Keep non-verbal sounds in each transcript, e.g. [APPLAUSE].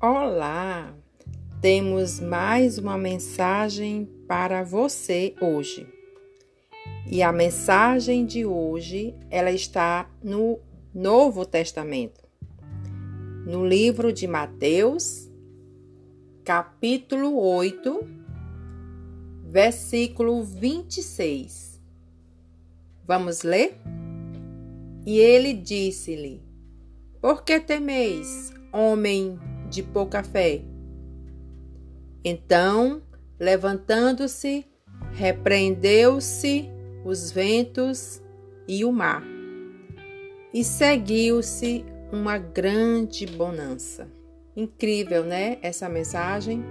Olá! Temos mais uma mensagem para você hoje. E a mensagem de hoje, ela está no Novo Testamento. No livro de Mateus, capítulo 8, versículo 26. Vamos ler? E ele disse-lhe: Por que temeis, homem de pouca fé? Então, levantando-se, repreendeu-se os ventos e o mar, e seguiu-se uma grande bonança. Incrível, né? Essa mensagem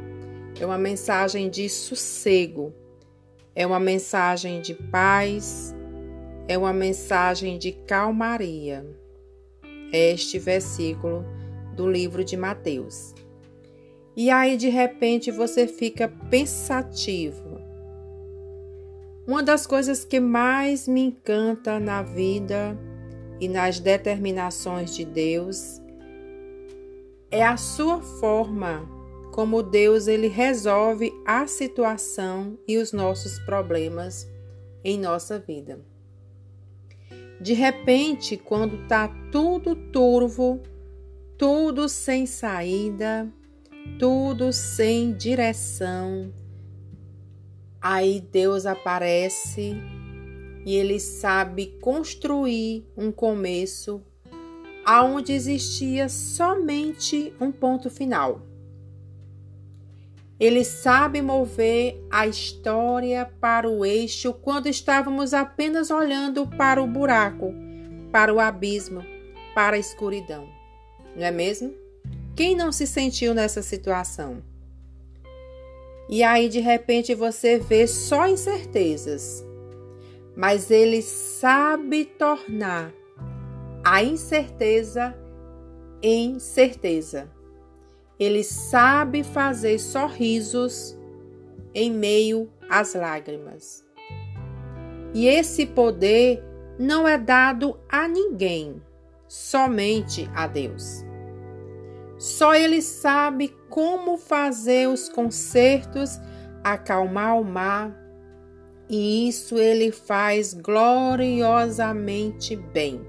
é uma mensagem de sossego, é uma mensagem de paz, é uma mensagem de calmaria. Este versículo do livro de Mateus. E aí de repente você fica pensativo. Uma das coisas que mais me encanta na vida e nas determinações de Deus é a sua forma como Deus ele resolve a situação e os nossos problemas em nossa vida. De repente, quando está tudo turvo, tudo sem saída, tudo sem direção, aí Deus aparece e ele sabe construir um começo aonde existia somente um ponto final. Ele sabe mover a história para o eixo quando estávamos apenas olhando para o buraco, para o abismo, para a escuridão. Não é mesmo? Quem não se sentiu nessa situação? E aí, de repente, você vê só incertezas, mas ele sabe tornar a incerteza em certeza. Ele sabe fazer sorrisos em meio às lágrimas. E esse poder não é dado a ninguém, somente a Deus. Só Ele sabe como fazer os concertos, acalmar o mar, e isso Ele faz gloriosamente bem.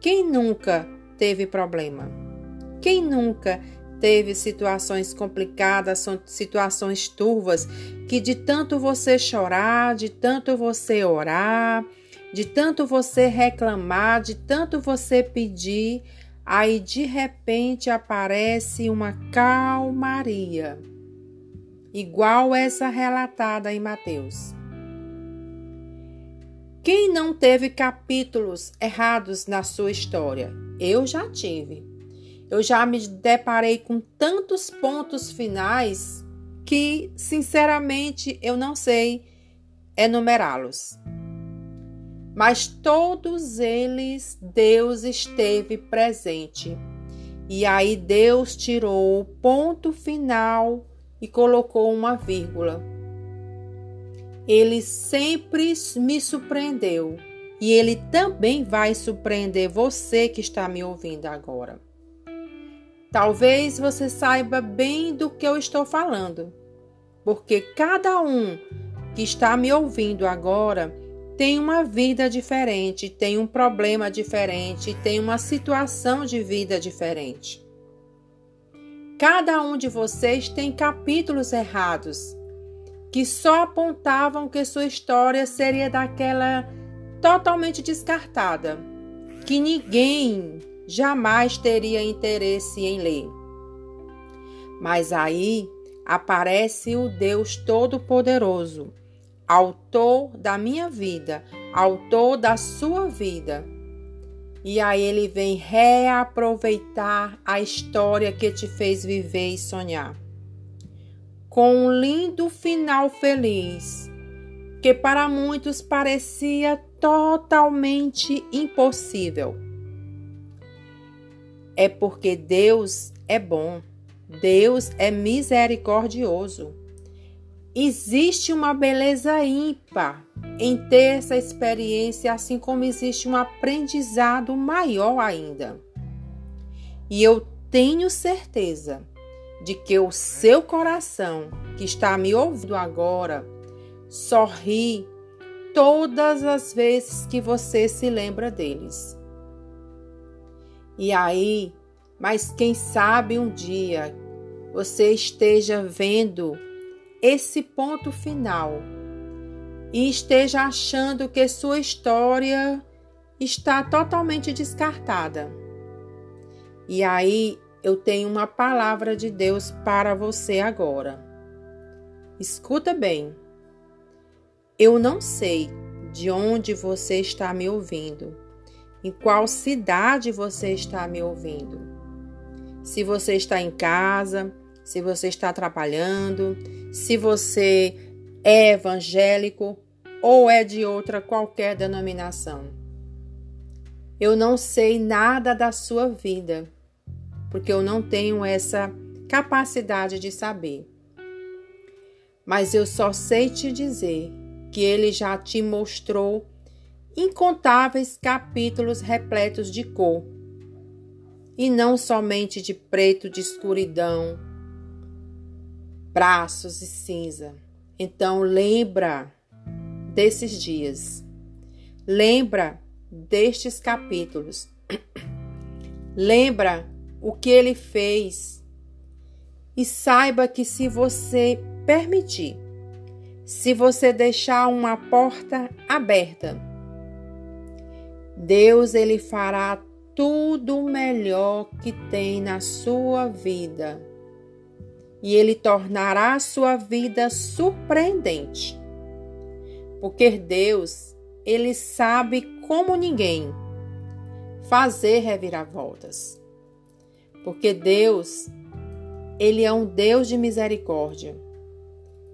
Quem nunca teve problema? Quem nunca teve situações complicadas, situações turvas, que de tanto você chorar, de tanto você orar, de tanto você reclamar, de tanto você pedir, aí de repente aparece uma calmaria, igual essa relatada em Mateus. Quem não teve capítulos errados na sua história? Eu já tive. Eu já me deparei com tantos pontos finais que, sinceramente, eu não sei enumerá-los. Mas todos eles Deus esteve presente. E aí Deus tirou o ponto final e colocou uma vírgula. Ele sempre me surpreendeu e ele também vai surpreender você que está me ouvindo agora. Talvez você saiba bem do que eu estou falando, porque cada um que está me ouvindo agora tem uma vida diferente, tem um problema diferente, tem uma situação de vida diferente. Cada um de vocês tem capítulos errados que só apontavam que sua história seria daquela totalmente descartada, que ninguém jamais teria interesse em ler. Mas aí aparece o Deus Todo-Poderoso, autor da minha vida, autor da sua vida. E aí ele vem reaproveitar a história que te fez viver e sonhar. Com um lindo final feliz, que para muitos parecia totalmente impossível é porque Deus é bom, Deus é misericordioso. Existe uma beleza ímpar em ter essa experiência, assim como existe um aprendizado maior ainda. E eu tenho certeza de que o seu coração, que está me ouvindo agora, sorri todas as vezes que você se lembra deles. E aí, mas quem sabe um dia você esteja vendo esse ponto final e esteja achando que sua história está totalmente descartada. E aí eu tenho uma palavra de Deus para você agora. Escuta bem. Eu não sei de onde você está me ouvindo, em qual cidade você está me ouvindo. Se você está em casa, se você está trabalhando, se você é evangélico ou é de outra qualquer denominação. Eu não sei nada da sua vida, porque eu não tenho essa capacidade de saber. Mas eu só sei te dizer que ele já te mostrou incontáveis capítulos repletos de cor, e não somente de preto, de escuridão, braços e cinza. Então lembra desses dias. Lembra destes capítulos. [CLEARS THROAT] lembra o que ele fez. E saiba que se você permitir, se você deixar uma porta aberta, Deus ele fará tudo o melhor que tem na sua vida. E ele tornará a sua vida surpreendente. Porque Deus, ele sabe como ninguém fazer reviravoltas. Porque Deus, ele é um Deus de misericórdia.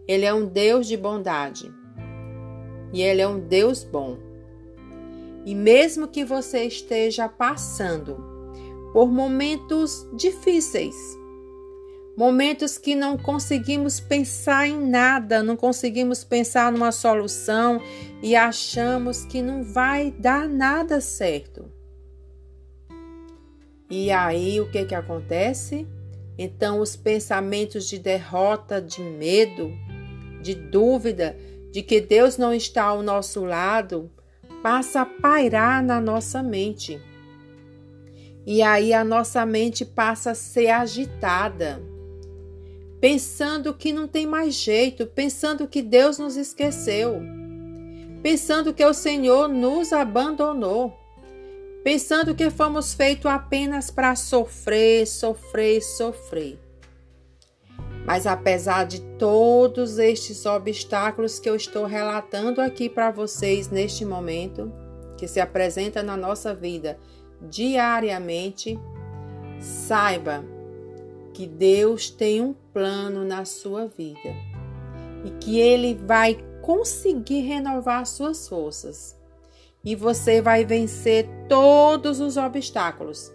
Ele é um Deus de bondade. E ele é um Deus bom. E mesmo que você esteja passando por momentos difíceis, momentos que não conseguimos pensar em nada, não conseguimos pensar numa solução e achamos que não vai dar nada certo. E aí o que que acontece? Então os pensamentos de derrota, de medo, de dúvida, de que Deus não está ao nosso lado, passa a pairar na nossa mente. E aí a nossa mente passa a ser agitada, pensando que não tem mais jeito, pensando que Deus nos esqueceu, pensando que o Senhor nos abandonou pensando que fomos feitos apenas para sofrer, sofrer, sofrer. Mas apesar de todos estes obstáculos que eu estou relatando aqui para vocês neste momento, que se apresenta na nossa vida diariamente, saiba que Deus tem um plano na sua vida e que Ele vai conseguir renovar suas forças e você vai vencer todos os obstáculos.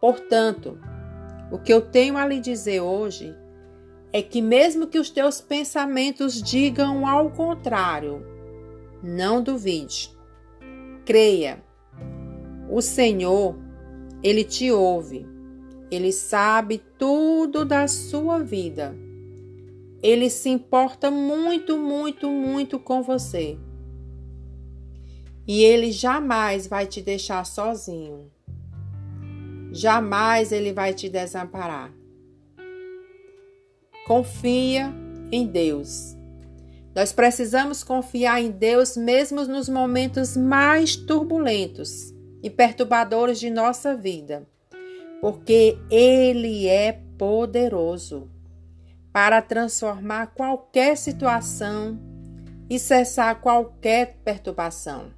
Portanto, o que eu tenho a lhe dizer hoje é que, mesmo que os teus pensamentos digam ao contrário, não duvide, creia. O Senhor, Ele te ouve, Ele sabe tudo da sua vida. Ele se importa muito, muito, muito com você e ele jamais vai te deixar sozinho. Jamais ele vai te desamparar. Confia em Deus. Nós precisamos confiar em Deus mesmo nos momentos mais turbulentos e perturbadores de nossa vida, porque Ele é poderoso para transformar qualquer situação e cessar qualquer perturbação.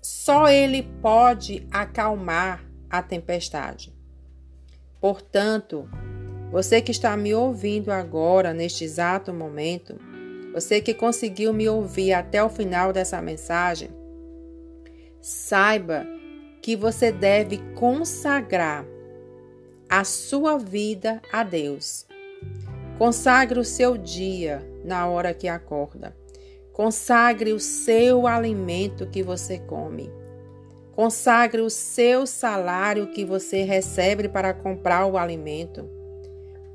Só Ele pode acalmar a tempestade. Portanto, você que está me ouvindo agora, neste exato momento, você que conseguiu me ouvir até o final dessa mensagem, saiba que você deve consagrar a sua vida a Deus. Consagre o seu dia na hora que acorda. Consagre o seu alimento que você come. Consagre o seu salário que você recebe para comprar o alimento.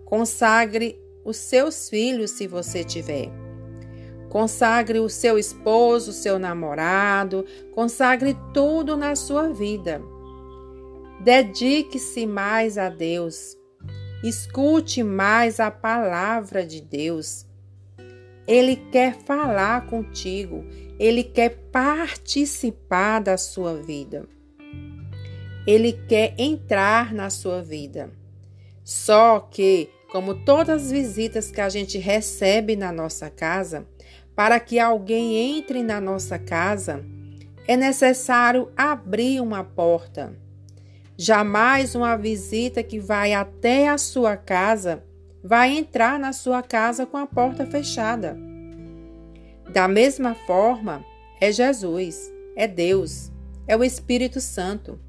Consagre os seus filhos, se você tiver. Consagre o seu esposo, o seu namorado, consagre tudo na sua vida. Dedique-se mais a Deus. Escute mais a palavra de Deus. Ele quer falar contigo, ele quer participar da sua vida. Ele quer entrar na sua vida. Só que, como todas as visitas que a gente recebe na nossa casa, para que alguém entre na nossa casa, é necessário abrir uma porta. Jamais uma visita que vai até a sua casa vai entrar na sua casa com a porta fechada. Da mesma forma, é Jesus, é Deus, é o Espírito Santo.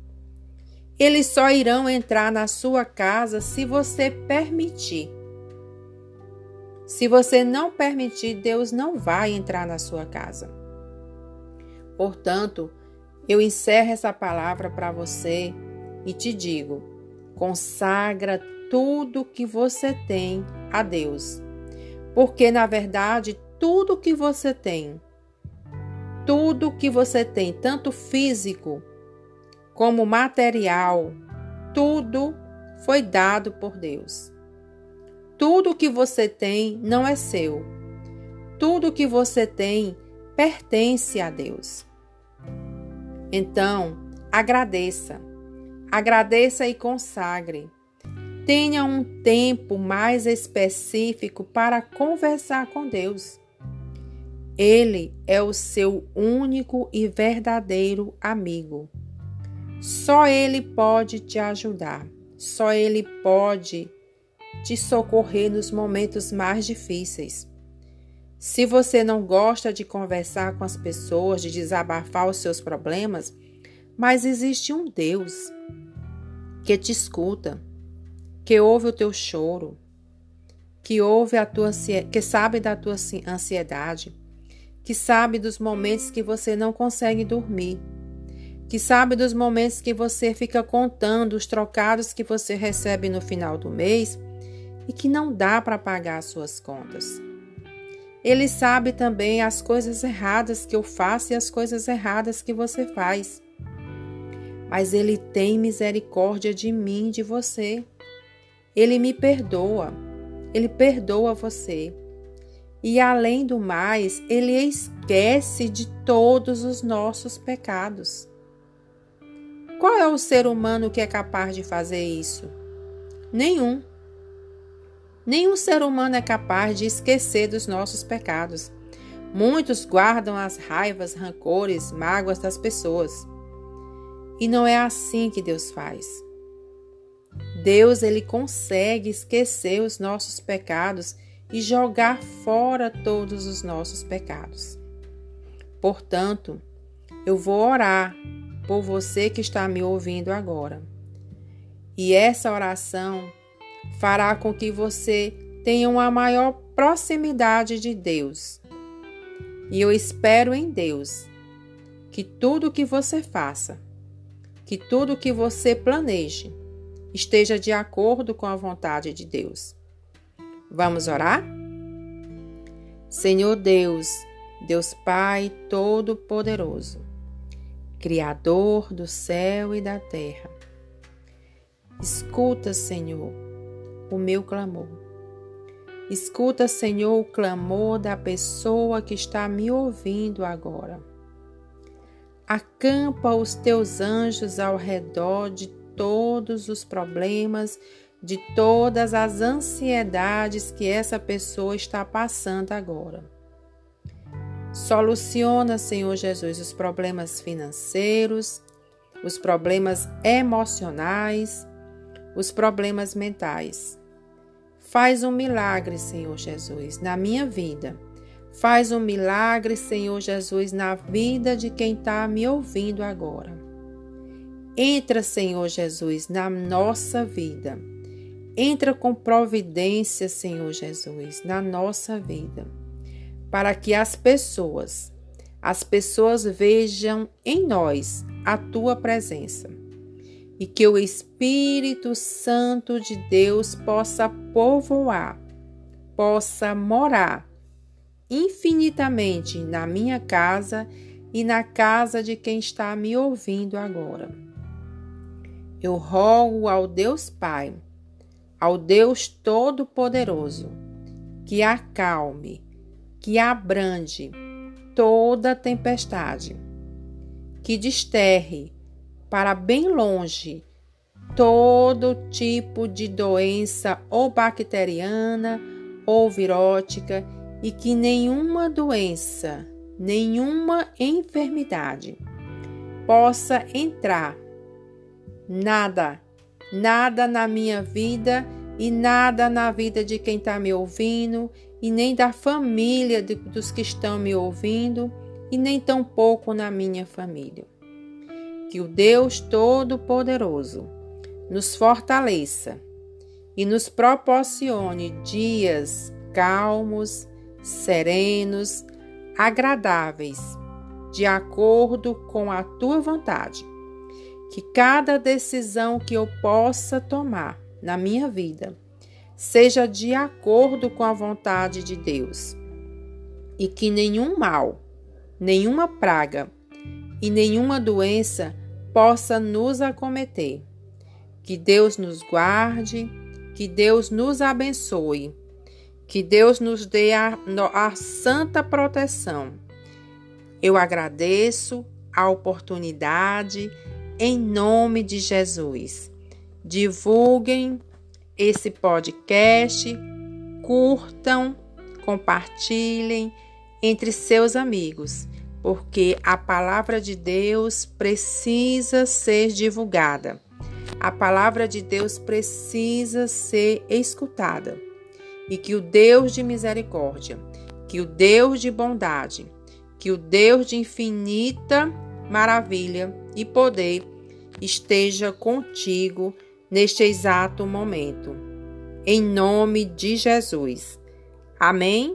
Eles só irão entrar na sua casa se você permitir. Se você não permitir, Deus não vai entrar na sua casa. Portanto, eu encerro essa palavra para você e te digo: consagra tudo que você tem a Deus. Porque, na verdade, tudo que você tem, tudo que você tem, tanto físico como material, tudo foi dado por Deus. Tudo que você tem não é seu. Tudo que você tem pertence a Deus. Então, agradeça. Agradeça e consagre. Tenha um tempo mais específico para conversar com Deus. Ele é o seu único e verdadeiro amigo. Só Ele pode te ajudar, só Ele pode te socorrer nos momentos mais difíceis. Se você não gosta de conversar com as pessoas, de desabafar os seus problemas, mas existe um Deus que te escuta que ouve o teu choro, que ouve a tua que sabe da tua ansiedade, que sabe dos momentos que você não consegue dormir, que sabe dos momentos que você fica contando os trocados que você recebe no final do mês e que não dá para pagar as suas contas. Ele sabe também as coisas erradas que eu faço e as coisas erradas que você faz. Mas ele tem misericórdia de mim, de você. Ele me perdoa, ele perdoa você. E além do mais, ele esquece de todos os nossos pecados. Qual é o ser humano que é capaz de fazer isso? Nenhum. Nenhum ser humano é capaz de esquecer dos nossos pecados. Muitos guardam as raivas, rancores, mágoas das pessoas. E não é assim que Deus faz. Deus ele consegue esquecer os nossos pecados e jogar fora todos os nossos pecados. Portanto, eu vou orar por você que está me ouvindo agora. E essa oração fará com que você tenha uma maior proximidade de Deus. E eu espero em Deus que tudo que você faça, que tudo que você planeje, esteja de acordo com a vontade de Deus. Vamos orar? Senhor Deus, Deus Pai Todo-Poderoso, Criador do céu e da terra, escuta, Senhor, o meu clamor. Escuta, Senhor, o clamor da pessoa que está me ouvindo agora. Acampa os teus anjos ao redor de todos os problemas, de todas as ansiedades que essa pessoa está passando agora. Soluciona, Senhor Jesus, os problemas financeiros, os problemas emocionais, os problemas mentais. Faz um milagre, Senhor Jesus, na minha vida. Faz um milagre, Senhor Jesus, na vida de quem está me ouvindo agora. Entra, Senhor Jesus, na nossa vida. Entra com providência, Senhor Jesus, na nossa vida, para que as pessoas, as pessoas vejam em nós a tua presença e que o Espírito Santo de Deus possa povoar, possa morar infinitamente na minha casa e na casa de quem está me ouvindo agora. Eu rogo ao Deus Pai, ao Deus Todo-Poderoso, que acalme, que abrande toda tempestade, que desterre para bem longe todo tipo de doença ou bacteriana ou virótica e que nenhuma doença, nenhuma enfermidade possa entrar. Nada, nada na minha vida e nada na vida de quem está me ouvindo e nem da família de, dos que estão me ouvindo e nem tampouco na minha família. Que o Deus Todo-Poderoso nos fortaleça e nos proporcione dias calmos, serenos, agradáveis, de acordo com a tua vontade. Que cada decisão que eu possa tomar na minha vida seja de acordo com a vontade de Deus e que nenhum mal, nenhuma praga e nenhuma doença possa nos acometer. Que Deus nos guarde, que Deus nos abençoe, que Deus nos dê a, a santa proteção. Eu agradeço a oportunidade em nome de Jesus. Divulguem esse podcast, curtam, compartilhem entre seus amigos, porque a palavra de Deus precisa ser divulgada. A palavra de Deus precisa ser escutada. E que o Deus de misericórdia, que o Deus de bondade, que o Deus de infinita maravilha e poder esteja contigo neste exato momento. Em nome de Jesus. Amém?